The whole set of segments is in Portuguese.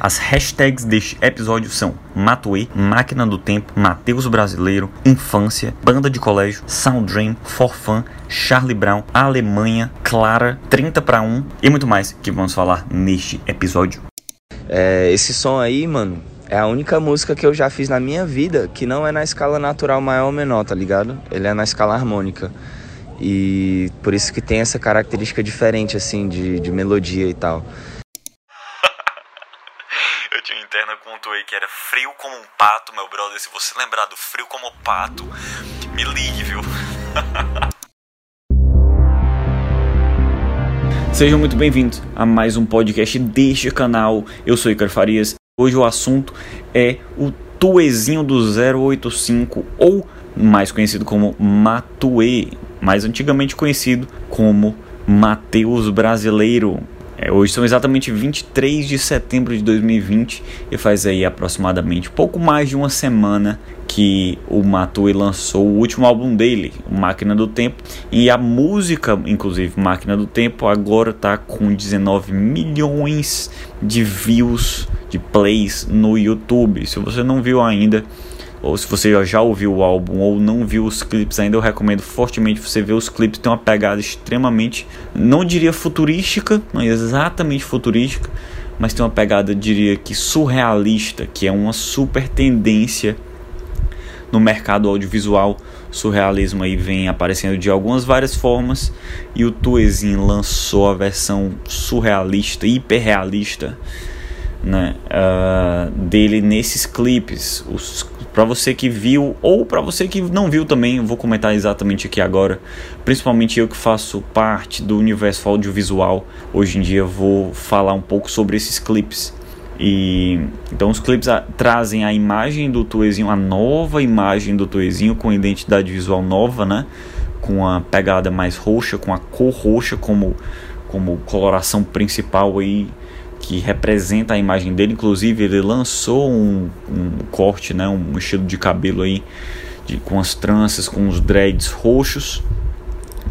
As hashtags deste episódio são Matuê, Máquina do Tempo, Mateus Brasileiro, Infância, Banda de Colégio, Sound Dream, Forfan, Charlie Brown, Alemanha, Clara, 30 para 1 e muito mais que vamos falar neste episódio. É, esse som aí, mano, é a única música que eu já fiz na minha vida que não é na escala natural maior ou menor, tá ligado? Ele é na escala harmônica. E por isso que tem essa característica diferente, assim, de, de melodia e tal. eu tinha uma interna com o que era frio como um pato, meu brother. Se você lembrar do frio como pato, me ligue, viu? Sejam muito bem-vindos a mais um podcast deste canal. Eu sou Icar Farias. Hoje o assunto é o Tuezinho do 085 ou mais conhecido como Matue, mais antigamente conhecido como Mateus Brasileiro. É, hoje são exatamente 23 de setembro de 2020 e faz aí aproximadamente pouco mais de uma semana que o Matue lançou o último álbum dele, Máquina do Tempo, e a música, inclusive Máquina do Tempo, agora está com 19 milhões de views, de plays no YouTube. Se você não viu ainda, ou se você já ouviu o álbum ou não viu os clipes ainda, eu recomendo fortemente você ver os clipes. Tem uma pegada extremamente, não diria futurística, não exatamente futurística, mas tem uma pegada, diria que surrealista, que é uma super tendência no mercado audiovisual. Surrealismo aí vem aparecendo de algumas várias formas e o Tuezin lançou a versão surrealista, hiperrealista né, uh, dele nesses clipes. Para você que viu ou para você que não viu também, eu vou comentar exatamente aqui agora. Principalmente eu que faço parte do universo audiovisual. Hoje em dia vou falar um pouco sobre esses clipes. E então os clipes a, trazem a imagem do Tuezinho, a nova imagem do Tuezinho com identidade visual nova, né? Com a pegada mais roxa, com a cor roxa como como coloração principal aí que representa a imagem dele. Inclusive, ele lançou um, um corte, né, um estilo de cabelo aí, de, com as tranças, com os dreads roxos.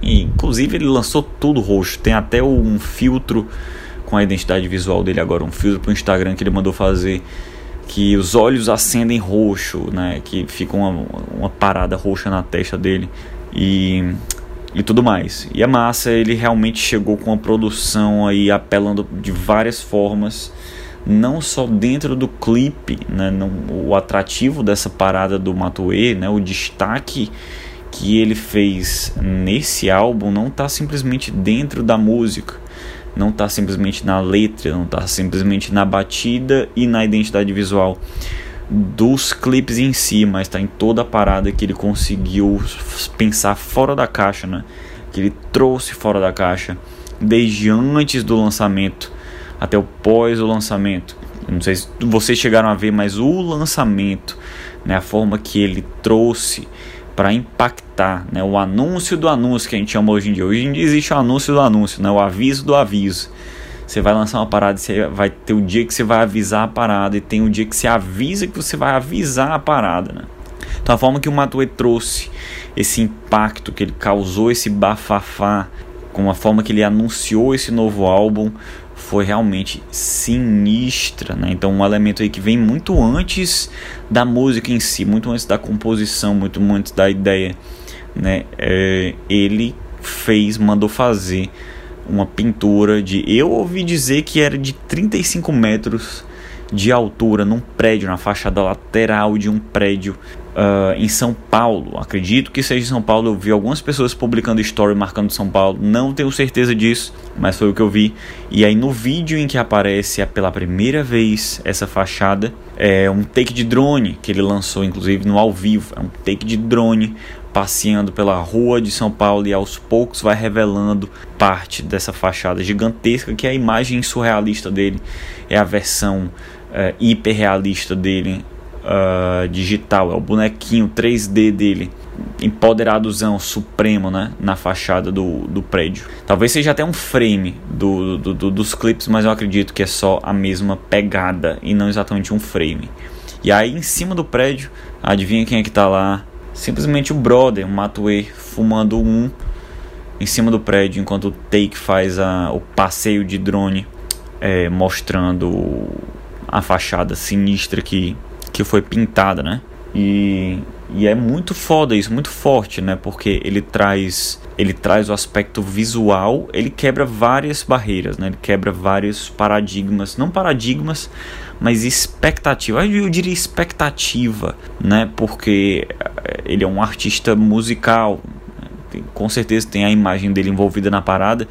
E, inclusive, ele lançou tudo roxo. Tem até um filtro com a identidade visual dele agora, um filtro para o Instagram que ele mandou fazer. Que os olhos acendem roxo, né? Que fica uma, uma parada roxa na testa dele. E e tudo mais. E a massa ele realmente chegou com a produção aí apelando de várias formas, não só dentro do clipe, né, não, o atrativo dessa parada do Matue, né, o destaque que ele fez nesse álbum não está simplesmente dentro da música, não está simplesmente na letra, não está simplesmente na batida e na identidade visual dos clipes em si, mas está em toda a parada que ele conseguiu pensar fora da caixa, né? Que ele trouxe fora da caixa desde antes do lançamento até o pós o lançamento. Não sei se vocês chegaram a ver, mas o lançamento, né, a forma que ele trouxe para impactar, né, o anúncio do anúncio que a gente chama hoje em dia. Hoje em dia existe o anúncio do anúncio, né, o aviso do aviso. Você vai lançar uma parada, você vai ter o dia que você vai avisar a parada e tem o dia que você avisa que você vai avisar a parada, né? Então a forma que o Matue trouxe esse impacto, que ele causou esse bafafá, com a forma que ele anunciou esse novo álbum, foi realmente sinistra, né? Então um elemento aí que vem muito antes da música em si, muito antes da composição, muito antes da ideia, né? É, ele fez, mandou fazer uma pintura de. Eu ouvi dizer que era de 35 metros de altura num prédio, na fachada lateral de um prédio uh, em São Paulo. Acredito que seja em São Paulo. Eu vi algumas pessoas publicando story marcando São Paulo. Não tenho certeza disso, mas foi o que eu vi. E aí no vídeo em que aparece pela primeira vez essa fachada, é um take de drone que ele lançou, inclusive no ao vivo. É um take de drone passeando pela rua de São Paulo e aos poucos vai revelando parte dessa fachada gigantesca que é a imagem surrealista dele, é a versão é, hiperrealista dele uh, digital, é o bonequinho 3D dele, empoderadozão supremo né, na fachada do, do prédio. Talvez seja até um frame do, do, do, dos clipes, mas eu acredito que é só a mesma pegada e não exatamente um frame. E aí em cima do prédio, adivinha quem é que tá lá? Simplesmente o brother, o Matue, fumando um em cima do prédio enquanto o Take faz a, o passeio de drone é, mostrando a fachada sinistra que, que foi pintada, né? E, e é muito foda isso, muito forte, né? Porque ele traz ele traz o aspecto visual, ele quebra várias barreiras, né? Ele quebra vários paradigmas, não paradigmas, mas expectativa. Eu diria expectativa, né? Porque eh, ele é um artista musical, com certeza tem a imagem dele envolvida na parada,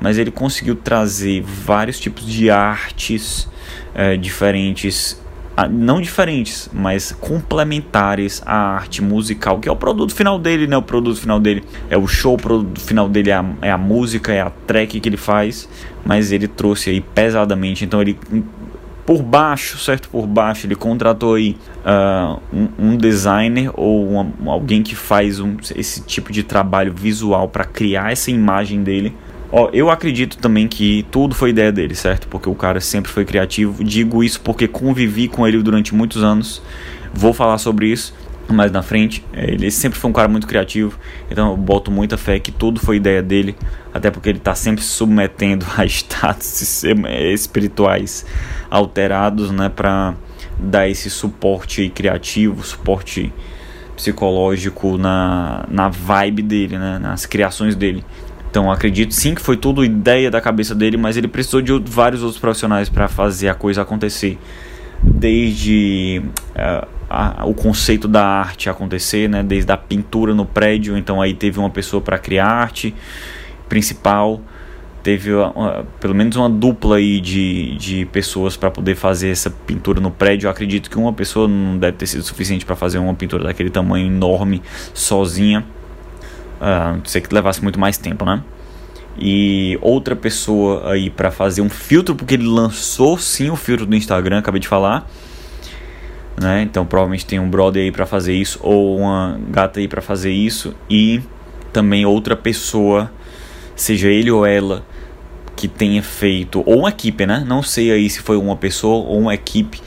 mas ele conseguiu trazer vários tipos de artes é, diferentes não diferentes, mas complementares à arte musical, que é o produto final dele, né? O produto final dele é o show, o produto final dele é a, é a música, é a track que ele faz, mas ele trouxe aí pesadamente, então ele por baixo, certo? Por baixo, ele contratou aí uh, um, um, designer ou uma, alguém que faz um, esse tipo de trabalho visual para criar essa imagem dele. Ó, eu acredito também que tudo foi ideia dele, certo? Porque o cara sempre foi criativo. Digo isso porque convivi com ele durante muitos anos. Vou falar sobre isso mais na frente. É, ele sempre foi um cara muito criativo, então eu boto muita fé que tudo foi ideia dele, até porque ele está sempre se submetendo a status espirituais alterados, né, para dar esse suporte criativo, suporte psicológico na, na vibe dele, né, nas criações dele. Então acredito sim que foi tudo ideia da cabeça dele, mas ele precisou de vários outros profissionais para fazer a coisa acontecer. Desde uh, a, o conceito da arte acontecer, né? Desde a pintura no prédio, então aí teve uma pessoa para criar arte principal, teve uma, pelo menos uma dupla aí de, de pessoas para poder fazer essa pintura no prédio. Eu acredito que uma pessoa não deve ter sido suficiente para fazer uma pintura daquele tamanho enorme sozinha. Uh, sei que levasse muito mais tempo, né? E outra pessoa aí para fazer um filtro, porque ele lançou sim o filtro do Instagram, acabei de falar né? Então provavelmente tem um brother aí para fazer isso ou uma gata aí para fazer isso e também outra pessoa, seja ele ou ela, que tenha feito ou uma equipe, né? Não sei aí se foi uma pessoa ou uma equipe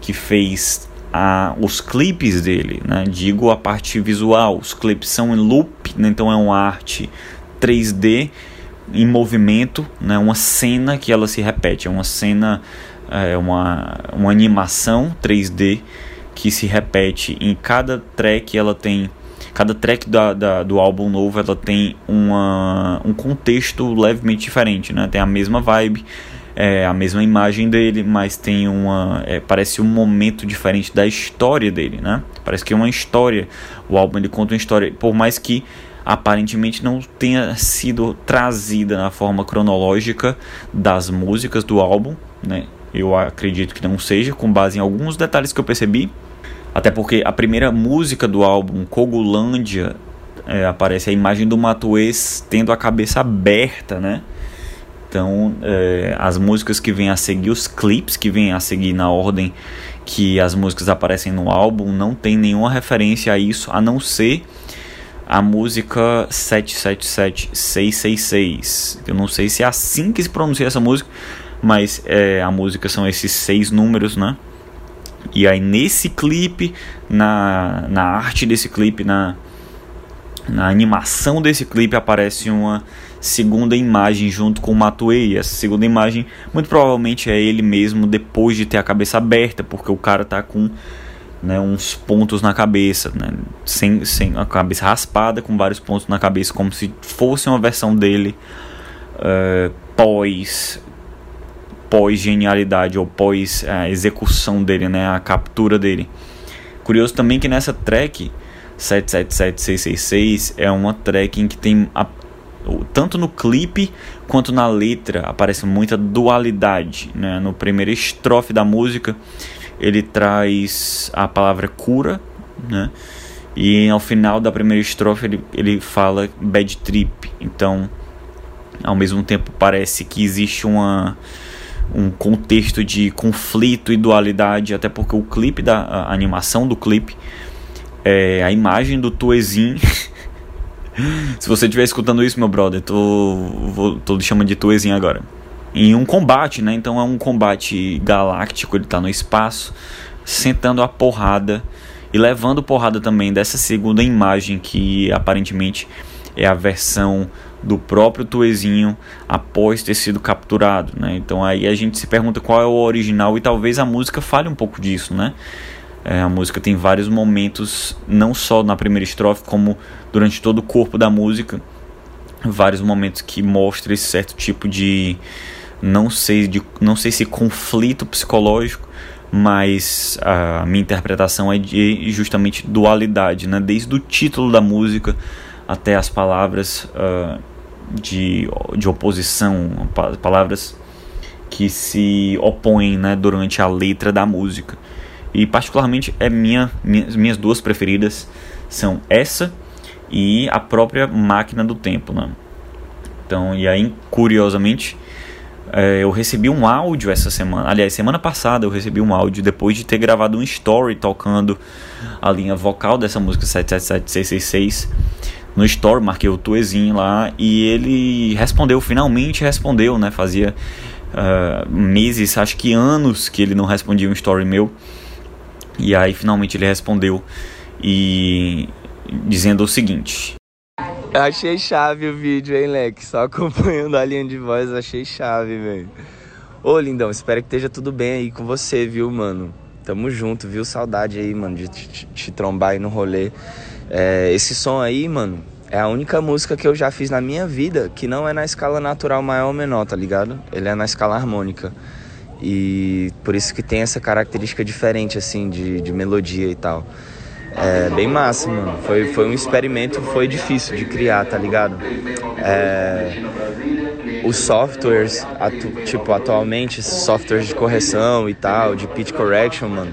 que fez a, os clipes dele, né? Digo a parte visual, os clipes são em loop, né? então é uma arte 3D em movimento, né? Uma cena que ela se repete, é uma cena é uma, uma animação 3D que se repete em cada track ela tem cada track da, da, do álbum novo ela tem uma, um contexto levemente diferente né? Tem a mesma vibe é a mesma imagem dele mas tem uma é, parece um momento diferente da história dele né? Parece que é uma história o álbum ele conta uma história por mais que aparentemente não tenha sido trazida na forma cronológica das músicas do álbum né eu acredito que não seja, com base em alguns detalhes que eu percebi. Até porque a primeira música do álbum, Cogulândia, é, aparece a imagem do Matuês tendo a cabeça aberta, né? Então, é, as músicas que vêm a seguir, os clipes que vêm a seguir na ordem que as músicas aparecem no álbum, não tem nenhuma referência a isso, a não ser a música 777666. Eu não sei se é assim que se pronuncia essa música, mas é, a música são esses seis números, né? E aí nesse clipe, na, na arte desse clipe, na, na animação desse clipe aparece uma segunda imagem junto com o Matuei. Essa segunda imagem muito provavelmente é ele mesmo depois de ter a cabeça aberta, porque o cara tá com né, uns pontos na cabeça, né, sem, sem a cabeça raspada, com vários pontos na cabeça, como se fosse uma versão dele uh, pós pós-genialidade ou pós-execução dele, né? A captura dele. Curioso também que nessa track 777666 é uma track em que tem a, tanto no clipe quanto na letra aparece muita dualidade, né? No primeiro estrofe da música ele traz a palavra cura, né? E ao final da primeira estrofe ele, ele fala bad trip. Então, ao mesmo tempo parece que existe uma um contexto de conflito e dualidade, até porque o clipe da a animação do clipe é a imagem do Tuezin. Se você estiver escutando isso, meu brother, tô, vou, tô chamando de Tuezin agora. Em um combate, né? Então é um combate galáctico, ele tá no espaço, sentando a porrada e levando porrada também dessa segunda imagem que aparentemente é a versão do próprio Tuezinho após ter sido capturado, né? Então aí a gente se pergunta qual é o original e talvez a música fale um pouco disso, né? É, a música tem vários momentos, não só na primeira estrofe, como durante todo o corpo da música, vários momentos que mostram esse certo tipo de não sei de não sei se conflito psicológico, mas a minha interpretação é de justamente dualidade, né? Desde o título da música até as palavras uh, de, de oposição, palavras que se opõem né, durante a letra da música. E particularmente é minha, minhas, minhas duas preferidas são essa e a própria Máquina do Tempo. Né? Então, e aí, curiosamente, é, eu recebi um áudio essa semana. Aliás, semana passada eu recebi um áudio depois de ter gravado um story tocando a linha vocal dessa música 777666 no story, marquei o Tuezinho lá e ele respondeu, finalmente respondeu, né? Fazia uh, meses, acho que anos que ele não respondia um story meu. E aí finalmente ele respondeu e dizendo o seguinte: Achei chave o vídeo, hein, Leque? Só acompanhando a linha de voz, achei chave, velho. Ô, lindão, espero que esteja tudo bem aí com você, viu, mano? Tamo junto, viu? Saudade aí, mano, de te, te, te trombar aí no rolê. É, esse som aí, mano, é a única música que eu já fiz na minha vida que não é na escala natural maior ou menor, tá ligado? Ele é na escala harmônica. E por isso que tem essa característica diferente, assim, de, de melodia e tal. É bem massa, mano. Foi, foi um experimento, foi difícil de criar, tá ligado? É, os softwares, atu, tipo, atualmente, softwares de correção e tal, de pitch correction, mano,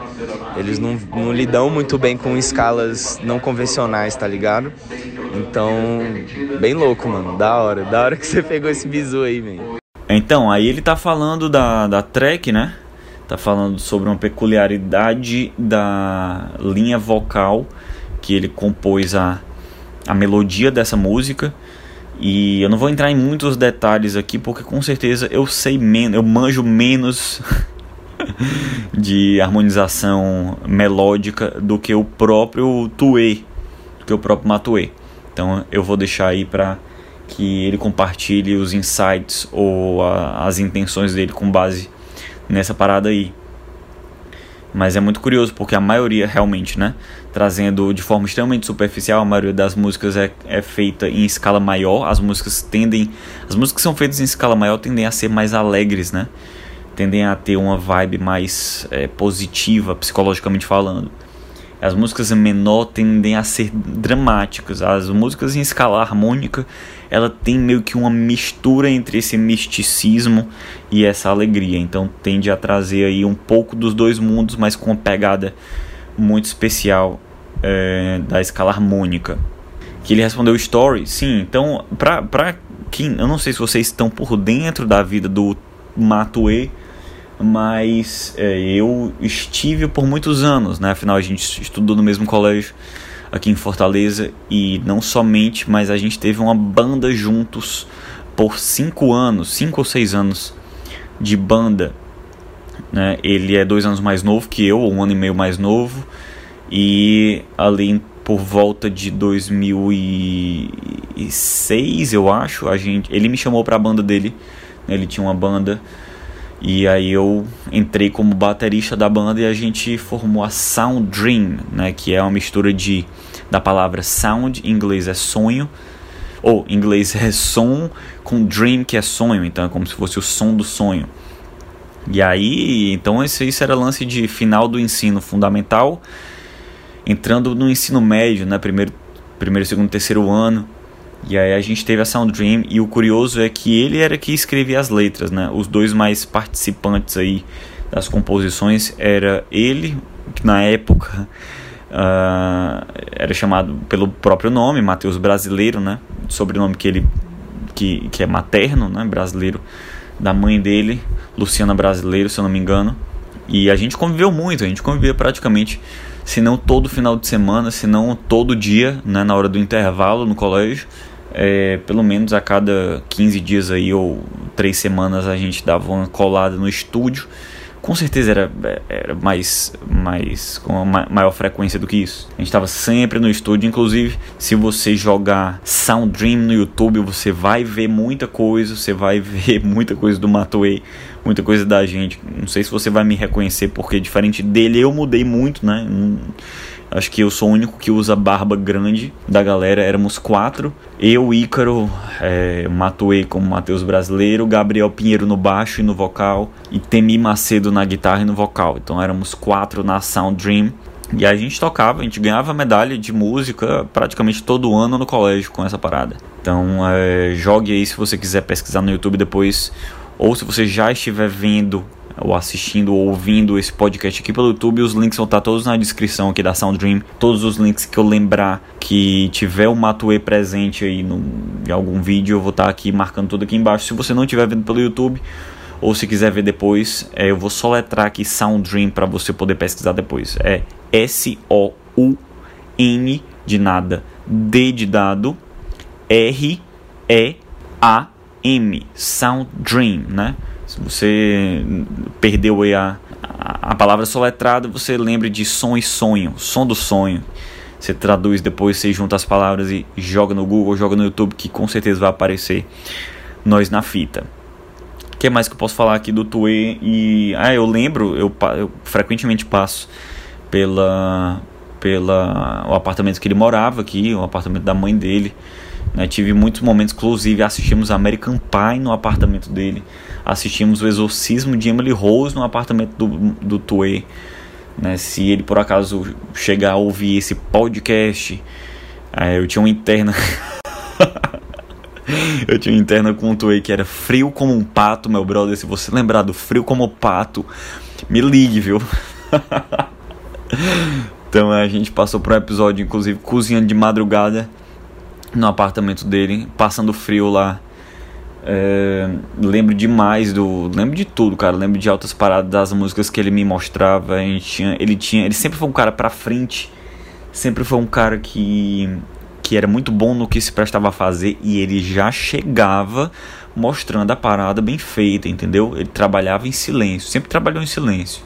eles não, não lidam muito bem com escalas não convencionais, tá ligado? Então, bem louco, mano. Da hora. Da hora que você pegou esse bizu aí, velho. Então, aí ele tá falando da, da track, né? Tá falando sobre uma peculiaridade da linha vocal que ele compôs a, a melodia dessa música. E eu não vou entrar em muitos detalhes aqui porque com certeza eu sei menos, eu manjo menos de harmonização melódica do que o próprio Tuê, do que o próprio Matuê. Então eu vou deixar aí para que ele compartilhe os insights ou a, as intenções dele com base nessa parada aí. Mas é muito curioso porque a maioria realmente, né? Trazendo de forma extremamente superficial, a maioria das músicas é, é feita em escala maior. As músicas tendem. As músicas que são feitas em escala maior tendem a ser mais alegres, né? Tendem a ter uma vibe mais é, positiva, psicologicamente falando. As músicas em menor tendem a ser dramáticas. As músicas em escala harmônica, ela tem meio que uma mistura entre esse misticismo e essa alegria. Então tende a trazer aí um pouco dos dois mundos, mas com uma pegada muito especial é, da escala harmônica. Que ele respondeu story, sim. Então, pra, pra quem, eu não sei se vocês estão por dentro da vida do Matue mas é, eu estive por muitos anos, né? Afinal, a gente estudou no mesmo colégio aqui em Fortaleza e não somente, mas a gente teve uma banda juntos por cinco anos, cinco ou seis anos de banda. Né? Ele é dois anos mais novo que eu, um ano e meio mais novo, e ali por volta de 2006, eu acho, a gente, ele me chamou para a banda dele. Né? Ele tinha uma banda e aí eu entrei como baterista da banda e a gente formou a Sound Dream, né, que é uma mistura de da palavra sound, em inglês é sonho, ou em inglês é som com dream que é sonho, então é como se fosse o som do sonho. E aí, então esse isso era lance de final do ensino fundamental, entrando no ensino médio, né, primeiro primeiro, segundo, terceiro ano. E aí a gente teve a Sound Dream e o curioso é que ele era que escrevia as letras, né? Os dois mais participantes aí das composições era ele, que na época uh, era chamado pelo próprio nome, Mateus Brasileiro, né? Sobrenome que ele que, que é materno, né? Brasileiro da mãe dele, Luciana Brasileiro, se eu não me engano. E a gente conviveu muito, a gente convivia praticamente, se não todo final de semana, se não todo dia, né, na hora do intervalo no colégio é, pelo menos a cada 15 dias aí ou 3 semanas a gente dava uma colada no estúdio com certeza era, era mais, mais com uma maior frequência do que isso. A gente estava sempre no estúdio, inclusive se você jogar Sound Dream no YouTube, você vai ver muita coisa, você vai ver muita coisa do Matue, muita coisa da gente. Não sei se você vai me reconhecer porque diferente dele eu mudei muito, né? Acho que eu sou o único que usa barba grande da galera. Éramos quatro. Eu, Ícaro, é, Matuei como Matheus Brasileiro, Gabriel Pinheiro no baixo e no vocal, e Temi Macedo na guitarra e no vocal. Então éramos quatro na Sound Dream. E a gente tocava, a gente ganhava medalha de música praticamente todo ano no colégio com essa parada. Então é, jogue aí se você quiser pesquisar no YouTube depois, ou se você já estiver vendo ou assistindo ou ouvindo esse podcast aqui pelo YouTube, os links vão estar todos na descrição aqui da Sound Dream. Todos os links que eu lembrar que tiver o Matue presente aí no, em algum vídeo, eu vou estar aqui marcando tudo aqui embaixo. Se você não estiver vendo pelo YouTube, ou se quiser ver depois, é, eu vou soletrar aqui Sound Dream para você poder pesquisar depois. É S-O-U-N de nada, D de dado, R-E-A-M, Sound Dream, né? Se você perdeu a, a, a palavra soletrada, você lembre de som e sonho, som do sonho. Você traduz depois, você junta as palavras e joga no Google, joga no YouTube, que com certeza vai aparecer nós na fita. O que mais que eu posso falar aqui do Tue? E ah, eu lembro, eu, eu frequentemente passo pela pela o apartamento que ele morava aqui, o apartamento da mãe dele. Né? Tive muitos momentos, inclusive assistimos American Pie no apartamento dele, assistimos o Exorcismo de Emily Rose no apartamento do, do Tue. Né? Se ele por acaso chegar a ouvir esse podcast, é, eu tinha uma interna. eu tinha uma interna com o Tue que era frio como um pato, meu brother. Se você lembrar do frio como pato, me ligue, viu? então a gente passou por um episódio, inclusive, cozinhando de madrugada no apartamento dele, passando frio lá. É, lembro demais do. Lembro de tudo, cara. Lembro de altas paradas das músicas que ele me mostrava. A gente tinha, ele tinha. Ele sempre foi um cara pra frente. Sempre foi um cara que. Que era muito bom no que se prestava a fazer. E ele já chegava mostrando a parada bem feita, entendeu? Ele trabalhava em silêncio. Sempre trabalhou em silêncio.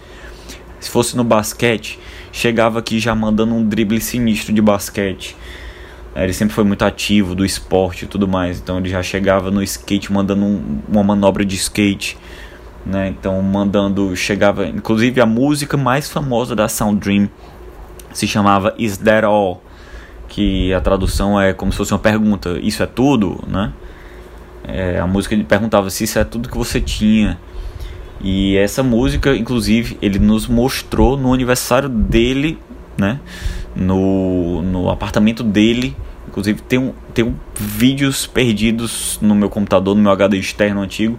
Se fosse no basquete, chegava aqui já mandando um drible sinistro de basquete ele sempre foi muito ativo do esporte e tudo mais, então ele já chegava no skate mandando um, uma manobra de skate, né? Então mandando, chegava, inclusive a música mais famosa da Sound Dream se chamava Is That All, que a tradução é como se fosse uma pergunta, isso é tudo, né? É, a música ele perguntava se isso é tudo que você tinha. E essa música, inclusive, ele nos mostrou no aniversário dele, né? No, no apartamento dele. Inclusive tem, um, tem um, vídeos perdidos no meu computador, no meu HD externo antigo.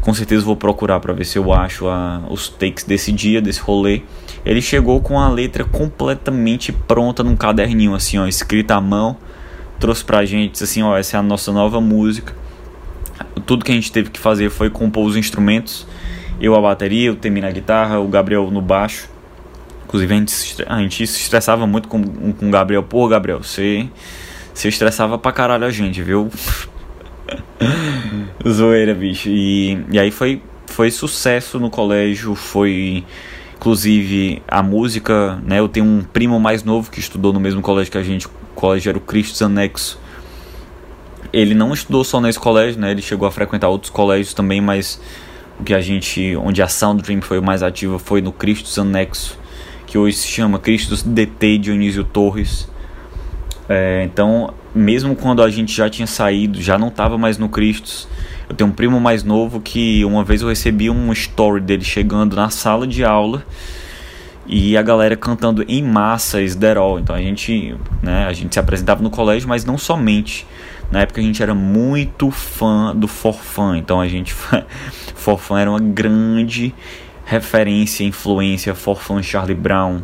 Com certeza vou procurar para ver se eu acho a, os takes desse dia, desse rolê. Ele chegou com a letra completamente pronta num caderninho, assim, ó, escrita à mão. Trouxe pra gente, assim, ó, essa é a nossa nova música. Tudo que a gente teve que fazer foi compor os instrumentos. Eu a bateria, eu Temi na guitarra, o Gabriel no baixo. Inclusive a gente, a gente se estressava muito com, com o Gabriel. Pô, Gabriel, você, você estressava pra caralho a gente, viu? Zoeira, bicho. E, e aí foi, foi sucesso no colégio, foi inclusive a música, né? Eu tenho um primo mais novo que estudou no mesmo colégio que a gente, o colégio era o Cristos Anexo. Ele não estudou só nesse colégio, né? Ele chegou a frequentar outros colégios também, mas o que a gente, onde a Sound Dream foi mais ativa foi no Cristos Anexo que hoje se chama Cristos DT Dionísio Torres. É, então, mesmo quando a gente já tinha saído, já não estava mais no Cristos, eu tenho um primo mais novo que uma vez eu recebi um story dele chegando na sala de aula e a galera cantando em massa Esderol. Então a gente, né, a gente se apresentava no colégio, mas não somente. Na época a gente era muito fã do Forfã, então a gente Forfã era uma grande referência, influência, forfã Charlie Brown,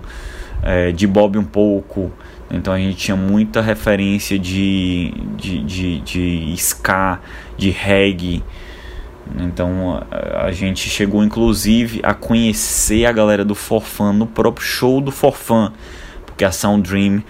é, de Bob um pouco. Então a gente tinha muita referência de, de, de, de ska, de reggae. Então a, a gente chegou inclusive a conhecer a galera do Forfã no próprio show do Forfã, porque a Sound Dream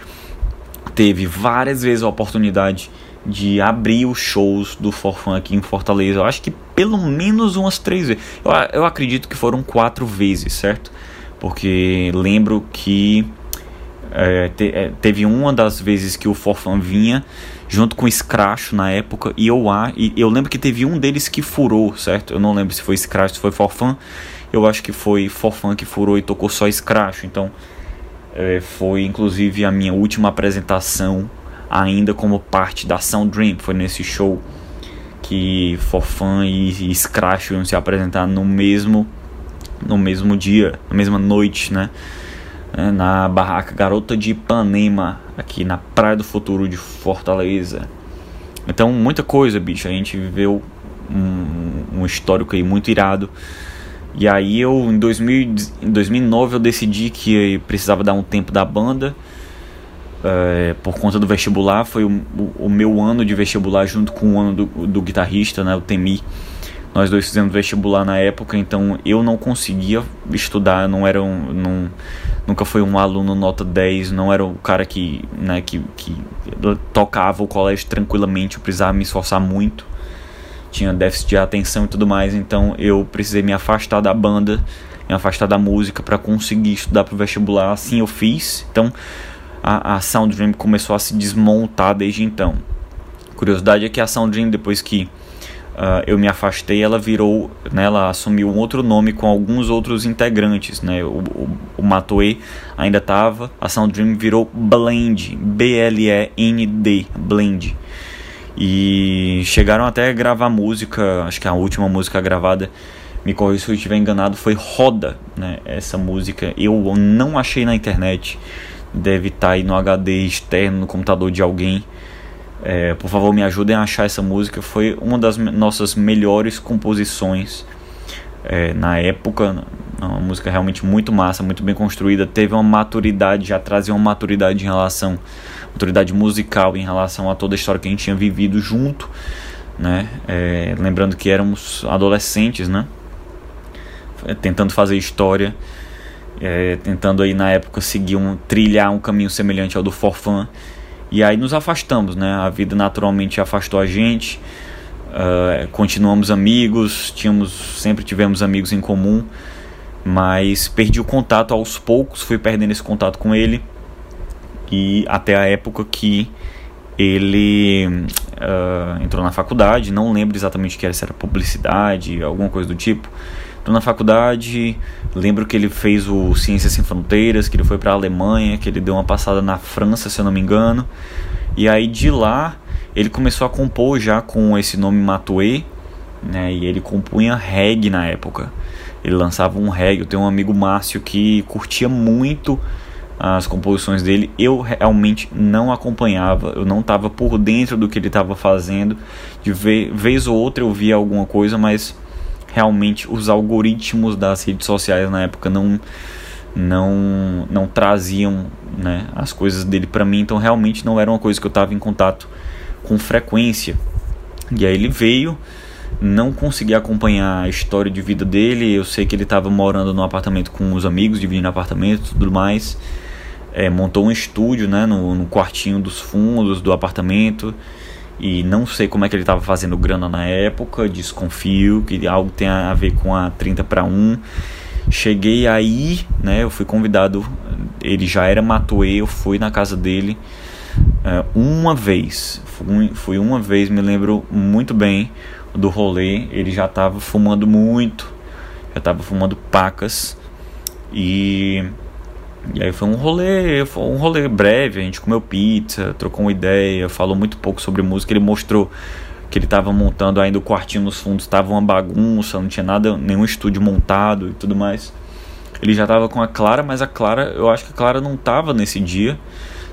teve várias vezes a oportunidade de abrir os shows do Forfã aqui em Fortaleza. Eu acho que pelo menos umas três vezes. Eu, eu acredito que foram quatro vezes, certo? Porque lembro que é, te, é, teve uma das vezes que o Forfã vinha junto com o Scratch na época e eu, e eu lembro que teve um deles que furou, certo? Eu não lembro se foi Scratch, se foi Forfã. Eu acho que foi Forfã que furou e tocou só Scratch. Então é, foi inclusive a minha última apresentação ainda como parte da Sound Dream. Foi nesse show que Forfã e, e Scratch iam se apresentar no mesmo no mesmo dia, na mesma noite, né? É, na barraca Garota de Ipanema, aqui na Praia do Futuro de Fortaleza. Então, muita coisa, bicho. A gente viveu um, um histórico aí muito irado. E aí eu, em, 2000, em 2009, eu decidi que precisava dar um tempo da banda. É, por conta do vestibular, foi o, o, meu ano de vestibular junto com o ano do, do guitarrista, né, o Temi. Nós dois fizemos vestibular na época, então eu não conseguia estudar, não era um, nunca fui um aluno nota 10, não era o cara que, né, que, que tocava o colégio tranquilamente, eu precisava me esforçar muito. Tinha déficit de atenção e tudo mais, então eu precisei me afastar da banda, me afastar da música para conseguir estudar para o vestibular. Assim eu fiz. Então a, a Sound Dream começou a se desmontar desde então. Curiosidade é que a Sound Dream depois que uh, eu me afastei, ela virou, né, ela assumiu um outro nome com alguns outros integrantes, né, o, o, o Matoe ainda estava, a Sound Dream virou Blend, B-L-E-N-D, Blend, e chegaram até a gravar música, acho que a última música gravada, me corrija se eu estiver enganado, foi Roda, né, essa música, eu não achei na internet, deve estar tá aí no HD externo, no computador de alguém, é, por favor, me ajudem a achar essa música. Foi uma das nossas melhores composições é, na época. Uma música realmente muito massa, muito bem construída. Teve uma maturidade, já trazia uma maturidade em relação, maturidade musical em relação a toda a história que a gente tinha vivido junto, né? É, lembrando que éramos adolescentes, né? É, tentando fazer história, é, tentando aí na época seguir um trilhar um caminho semelhante ao do Forfã e aí nos afastamos, né? A vida naturalmente afastou a gente. Uh, continuamos amigos, tínhamos, sempre tivemos amigos em comum, mas perdi o contato aos poucos, fui perdendo esse contato com ele e até a época que ele uh, entrou na faculdade, não lembro exatamente o que era, se era publicidade, alguma coisa do tipo. Entrou na faculdade, lembro que ele fez o Ciências Sem Fronteiras, que ele foi para a Alemanha, que ele deu uma passada na França, se eu não me engano. E aí de lá ele começou a compor já com esse nome Matue, né? E ele compunha reggae na época. Ele lançava um reggae. Eu tenho um amigo Márcio que curtia muito as composições dele. Eu realmente não acompanhava, eu não estava por dentro do que ele estava fazendo. De vez ou outra eu via alguma coisa, mas realmente os algoritmos das redes sociais na época não não não traziam né, as coisas dele para mim, então realmente não era uma coisa que eu estava em contato com frequência. E aí ele veio, não consegui acompanhar a história de vida dele. Eu sei que ele estava morando num apartamento com os amigos, dividindo apartamento, tudo mais. É, montou um estúdio, né, no, no quartinho dos fundos do apartamento e não sei como é que ele estava fazendo grana na época, desconfio que algo tem a ver com a 30 para 1. Cheguei aí, né, eu fui convidado, ele já era Matoe, eu fui na casa dele é, uma vez, fui, fui uma vez, me lembro muito bem do rolê, ele já estava fumando muito, já estava fumando pacas e e aí foi um rolê, foi um rolê breve, a gente comeu pizza, trocou uma ideia, falou muito pouco sobre música, ele mostrou que ele estava montando ainda o quartinho nos fundos, estava uma bagunça, não tinha nada, nenhum estúdio montado e tudo mais. Ele já estava com a Clara, mas a Clara, eu acho que a Clara não estava nesse dia,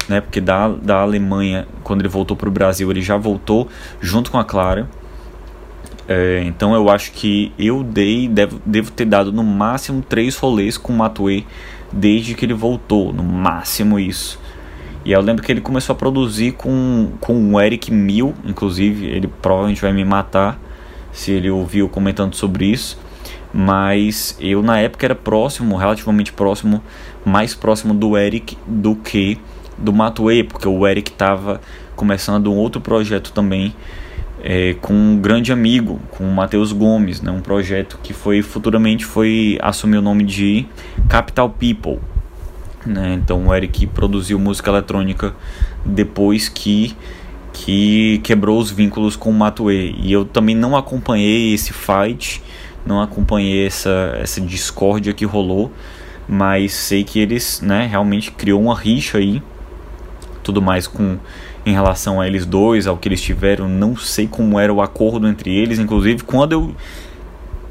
né? Porque da, da Alemanha, quando ele voltou para o Brasil, ele já voltou junto com a Clara. É, então eu acho que eu dei, devo, devo ter dado no máximo três rolês com o Matue desde que ele voltou, no máximo isso. E eu lembro que ele começou a produzir com, com o Eric Mil, inclusive, ele provavelmente vai me matar se ele ouviu comentando sobre isso. Mas eu na época era próximo, relativamente próximo, mais próximo do Eric do que do Matue, porque o Eric estava começando um outro projeto também é, com um grande amigo, com o Matheus Gomes, né, um projeto que foi futuramente foi assumir o nome de Capital People. Né, então o Eric produziu música eletrônica depois que que quebrou os vínculos com o Matue. E eu também não acompanhei esse fight, não acompanhei essa, essa discórdia que rolou, mas sei que eles né, realmente criou uma rixa aí, tudo mais com em relação a eles dois, ao que eles tiveram, não sei como era o acordo entre eles, inclusive quando eu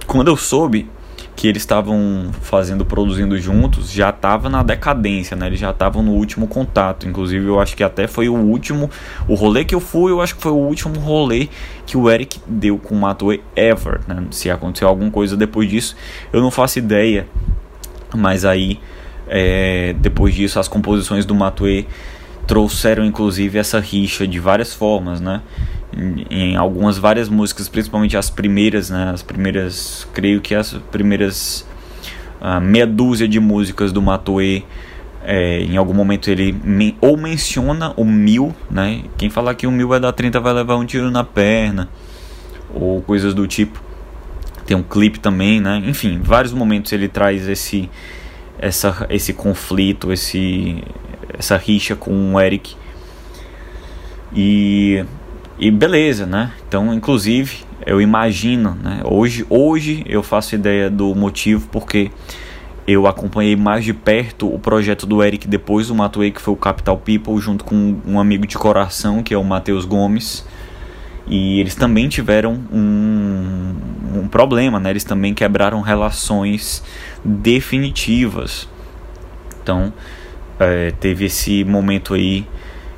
quando eu soube que eles estavam fazendo, produzindo juntos, já estava na decadência, né? Eles já estavam no último contato. Inclusive, eu acho que até foi o último, o rolê que eu fui, eu acho que foi o último rolê que o Eric deu com o Matue ever, né? Se aconteceu alguma coisa depois disso, eu não faço ideia. Mas aí, é, depois disso, as composições do Matue trouxeram inclusive essa rixa de várias formas, né? em algumas várias músicas, principalmente as primeiras, né? As primeiras, creio que as primeiras uh, meia dúzia de músicas do Matue, é, em algum momento ele ou menciona o mil, né? Quem falar que o mil vai dar 30 vai levar um tiro na perna, ou coisas do tipo. Tem um clipe também, né? Enfim, vários momentos ele traz esse essa, esse conflito, esse, essa rixa com o Eric. E e beleza, né? Então, inclusive, eu imagino, né? Hoje, hoje eu faço ideia do motivo porque eu acompanhei mais de perto o projeto do Eric depois do Matuei, que foi o Capital People, junto com um amigo de coração, que é o Matheus Gomes. E eles também tiveram um, um problema, né? Eles também quebraram relações definitivas. Então, é, teve esse momento aí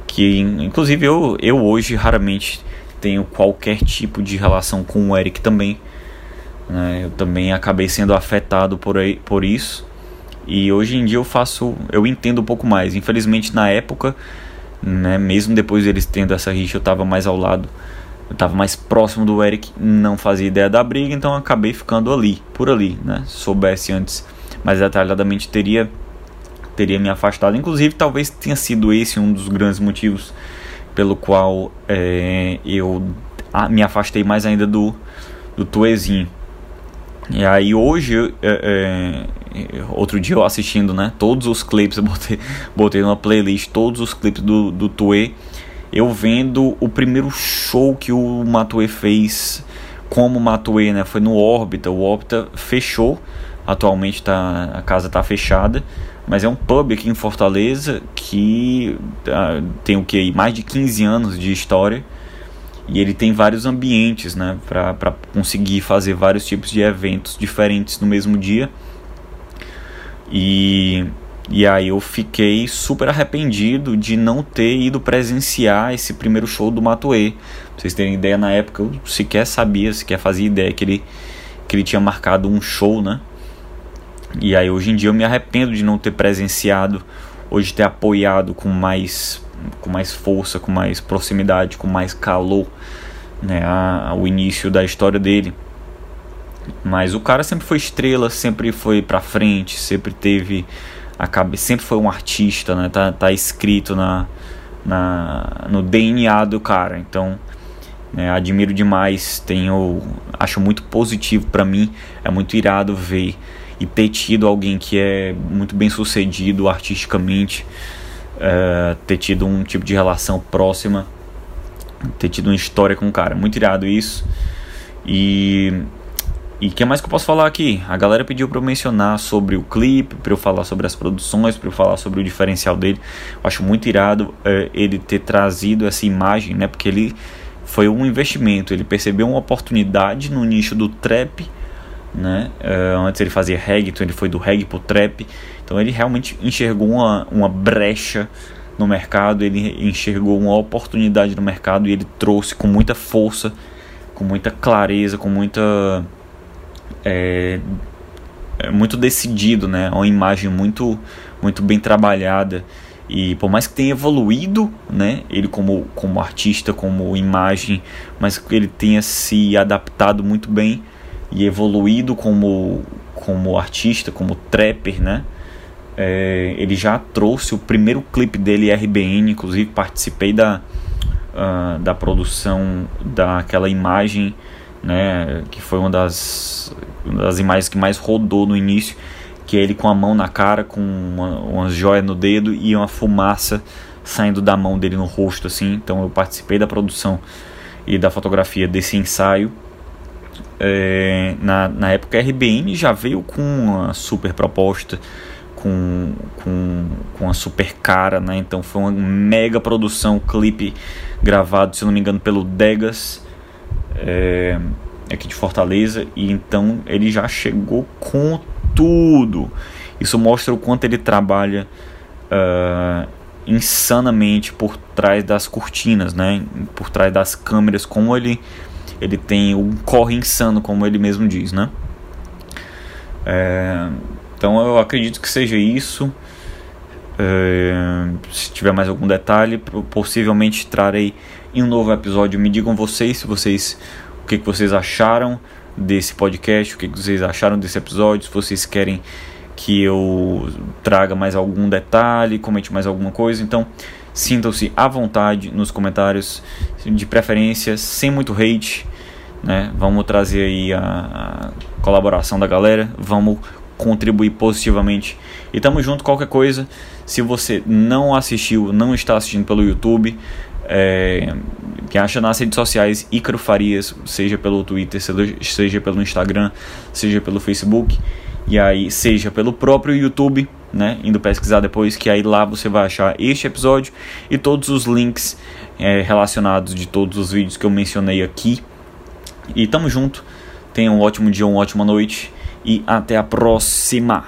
que inclusive eu, eu hoje raramente tenho qualquer tipo de relação com o Eric também. Né? Eu também acabei sendo afetado por, aí, por isso. E hoje em dia eu faço, eu entendo um pouco mais. Infelizmente na época, né, mesmo depois deles tendo essa rixa, eu estava mais ao lado, eu estava mais próximo do Eric, não fazia ideia da briga, então acabei ficando ali, por ali, né? Soubesse antes mais detalhadamente teria teria me afastado. Inclusive, talvez tenha sido esse um dos grandes motivos pelo qual é, eu me afastei mais ainda do, do Tuezinho. E aí hoje, é, é, outro dia eu assistindo, né, todos os clipes, eu botei, botei numa playlist todos os clipes do, do Tue, eu vendo o primeiro show que o Matue fez como Matue, né, foi no Órbita, o Órbita fechou, atualmente tá, a casa está fechada, mas é um pub aqui em Fortaleza que uh, tem o que mais de 15 anos de história e ele tem vários ambientes, né, para conseguir fazer vários tipos de eventos diferentes no mesmo dia. E e aí eu fiquei super arrependido de não ter ido presenciar esse primeiro show do Matuê. Pra vocês terem ideia, na época eu sequer sabia, sequer fazia ideia que ele, que ele tinha marcado um show, né? E aí hoje em dia eu me arrependo de não ter presenciado, hoje ter apoiado com mais com mais força, com mais proximidade, com mais calor, né, a, o início da história dele. Mas o cara sempre foi estrela, sempre foi pra frente, sempre teve a cabeça, sempre foi um artista, né? Tá, tá escrito na, na no DNA do cara. Então, né, admiro demais, tenho acho muito positivo para mim, é muito irado ver e ter tido alguém que é muito bem sucedido artisticamente, é, ter tido um tipo de relação próxima, ter tido uma história com o cara. Muito irado isso. E e o que mais que eu posso falar aqui? A galera pediu para eu mencionar sobre o clipe, para eu falar sobre as produções, para eu falar sobre o diferencial dele. Eu acho muito irado é, ele ter trazido essa imagem, né? Porque ele foi um investimento, ele percebeu uma oportunidade no nicho do trap né? Uh, antes ele fazia reggae, então ele foi do reggae pro trap. Então ele realmente enxergou uma, uma brecha no mercado, ele enxergou uma oportunidade no mercado e ele trouxe com muita força, com muita clareza, com muita. É, é muito decidido, né? Uma imagem muito, muito bem trabalhada. E por mais que tenha evoluído, né, ele como, como artista, como imagem, mas ele tenha se adaptado muito bem e evoluído como, como artista, como trapper, né? É, ele já trouxe o primeiro clipe dele RBN, inclusive participei da, uh, da produção daquela imagem, né, que foi uma das, uma das imagens que mais rodou no início, que é ele com a mão na cara, com uma, uma joia no dedo e uma fumaça saindo da mão dele no rosto, assim. Então eu participei da produção e da fotografia desse ensaio. É, na, na época a RBN já veio com uma super proposta com, com, com uma super cara, né? Então foi uma mega produção, clipe gravado, se não me engano, pelo Degas, é, aqui de Fortaleza. E então ele já chegou com tudo. Isso mostra o quanto ele trabalha uh, insanamente por trás das cortinas, né? Por trás das câmeras, como ele ele tem um corre insano, como ele mesmo diz, né? É, então eu acredito que seja isso. É, se tiver mais algum detalhe, possivelmente trarei em um novo episódio. Me digam vocês se vocês o que, que vocês acharam desse podcast, o que, que vocês acharam desse episódio, se vocês querem que eu traga mais algum detalhe, comente mais alguma coisa. Então sintam-se à vontade nos comentários, de preferência sem muito hate. Né? Vamos trazer aí a, a colaboração da galera, vamos contribuir positivamente. E tamo junto, qualquer coisa. Se você não assistiu, não está assistindo pelo YouTube, é, que acha nas redes sociais Ícaro Farias, seja pelo Twitter, seja pelo Instagram, seja pelo Facebook, e aí seja pelo próprio YouTube, né? Indo pesquisar depois, que aí lá você vai achar este episódio e todos os links é, relacionados de todos os vídeos que eu mencionei aqui. E tamo junto. Tenha um ótimo dia, uma ótima noite e até a próxima.